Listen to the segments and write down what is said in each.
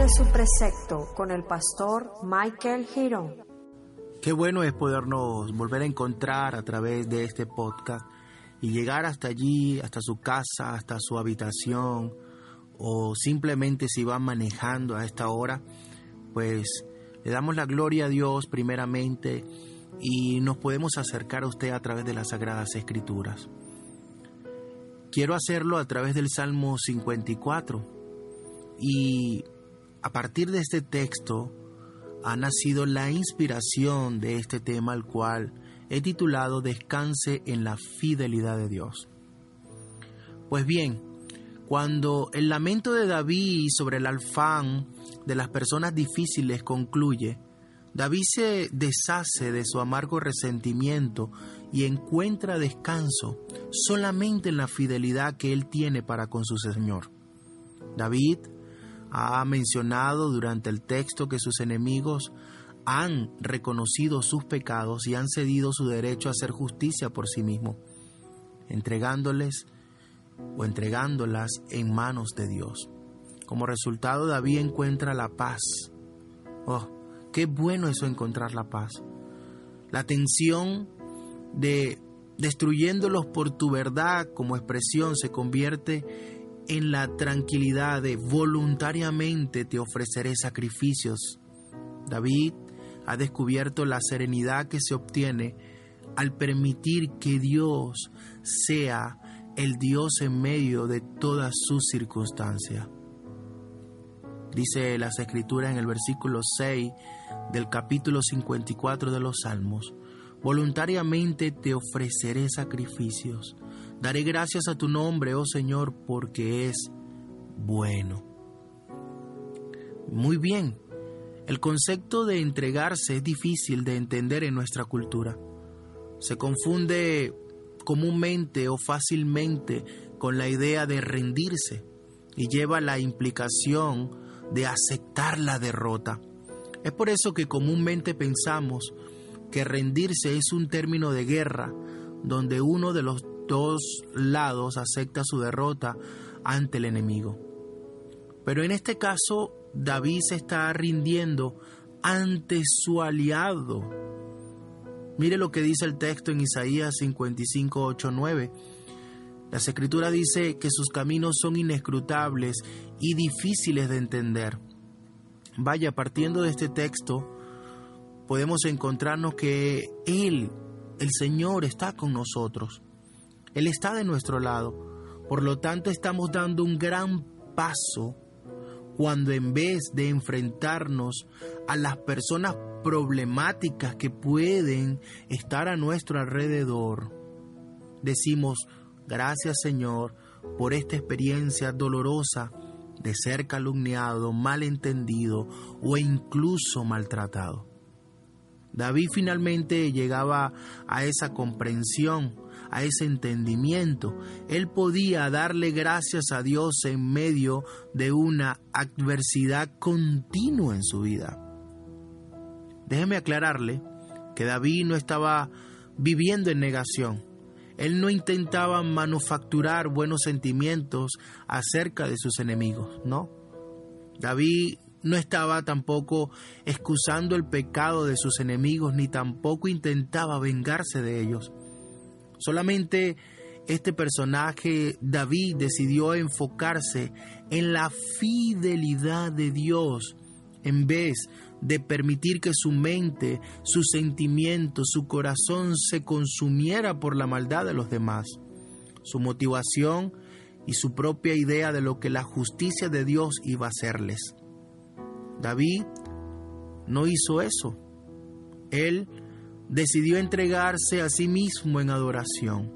de su precepto con el pastor Michael Girón. Qué bueno es podernos volver a encontrar a través de este podcast y llegar hasta allí, hasta su casa, hasta su habitación, o simplemente si va manejando a esta hora, pues le damos la gloria a Dios primeramente y nos podemos acercar a usted a través de las Sagradas Escrituras. Quiero hacerlo a través del Salmo 54 y a partir de este texto ha nacido la inspiración de este tema al cual he titulado Descanse en la fidelidad de Dios. Pues bien, cuando el lamento de David sobre el alfán de las personas difíciles concluye, David se deshace de su amargo resentimiento y encuentra descanso solamente en la fidelidad que él tiene para con su Señor. David ha mencionado durante el texto que sus enemigos han reconocido sus pecados y han cedido su derecho a hacer justicia por sí mismo, entregándoles o entregándolas en manos de Dios. Como resultado, David encuentra la paz. Oh, qué bueno eso encontrar la paz. La tensión de destruyéndolos por tu verdad como expresión se convierte en la tranquilidad de voluntariamente te ofreceré sacrificios. David ha descubierto la serenidad que se obtiene al permitir que Dios sea el Dios en medio de todas sus circunstancias. Dice las escrituras en el versículo 6 del capítulo 54 de los Salmos, voluntariamente te ofreceré sacrificios, daré gracias a tu nombre, oh Señor, porque es bueno. Muy bien, el concepto de entregarse es difícil de entender en nuestra cultura. Se confunde comúnmente o fácilmente con la idea de rendirse y lleva la implicación de aceptar la derrota. Es por eso que comúnmente pensamos que rendirse es un término de guerra donde uno de los dos lados acepta su derrota ante el enemigo. Pero en este caso David se está rindiendo ante su aliado. Mire lo que dice el texto en Isaías 55, 8, 9. Las escrituras dice que sus caminos son inescrutables y difíciles de entender. Vaya, partiendo de este texto, podemos encontrarnos que Él, el Señor, está con nosotros. Él está de nuestro lado. Por lo tanto, estamos dando un gran paso cuando en vez de enfrentarnos a las personas problemáticas que pueden estar a nuestro alrededor, decimos, gracias Señor por esta experiencia dolorosa de ser calumniado, malentendido o incluso maltratado. David finalmente llegaba a esa comprensión a ese entendimiento. Él podía darle gracias a Dios en medio de una adversidad continua en su vida. Déjeme aclararle que David no estaba viviendo en negación. Él no intentaba manufacturar buenos sentimientos acerca de sus enemigos, ¿no? David no estaba tampoco excusando el pecado de sus enemigos, ni tampoco intentaba vengarse de ellos. Solamente este personaje, David, decidió enfocarse en la fidelidad de Dios en vez de permitir que su mente, sus sentimientos, su corazón se consumiera por la maldad de los demás. Su motivación y su propia idea de lo que la justicia de Dios iba a hacerles. David no hizo eso. Él decidió entregarse a sí mismo en adoración,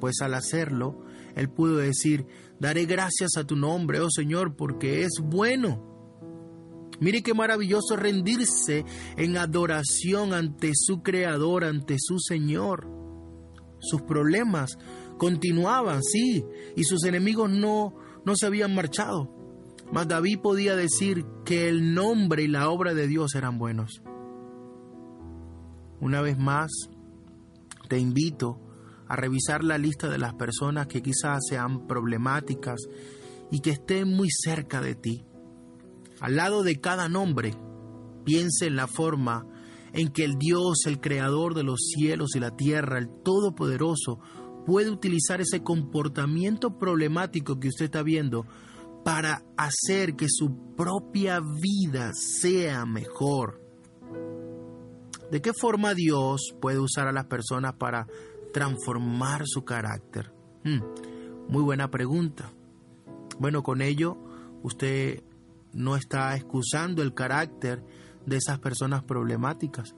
pues al hacerlo, él pudo decir, daré gracias a tu nombre, oh Señor, porque es bueno. Mire qué maravilloso rendirse en adoración ante su Creador, ante su Señor. Sus problemas continuaban, sí, y sus enemigos no, no se habían marchado. Mas David podía decir que el nombre y la obra de Dios eran buenos. Una vez más, te invito a revisar la lista de las personas que quizás sean problemáticas y que estén muy cerca de ti. Al lado de cada nombre, piense en la forma en que el Dios, el creador de los cielos y la tierra, el Todopoderoso, puede utilizar ese comportamiento problemático que usted está viendo para hacer que su propia vida sea mejor. ¿De qué forma Dios puede usar a las personas para transformar su carácter? Hmm, muy buena pregunta. Bueno, con ello usted no está excusando el carácter de esas personas problemáticas.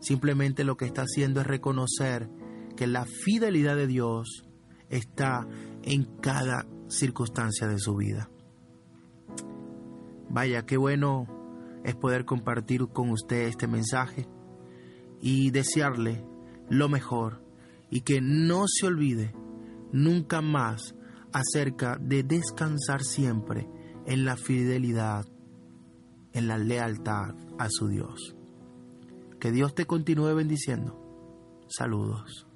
Simplemente lo que está haciendo es reconocer que la fidelidad de Dios está en cada circunstancia de su vida. Vaya, qué bueno es poder compartir con usted este mensaje y desearle lo mejor y que no se olvide nunca más acerca de descansar siempre en la fidelidad, en la lealtad a su Dios. Que Dios te continúe bendiciendo. Saludos.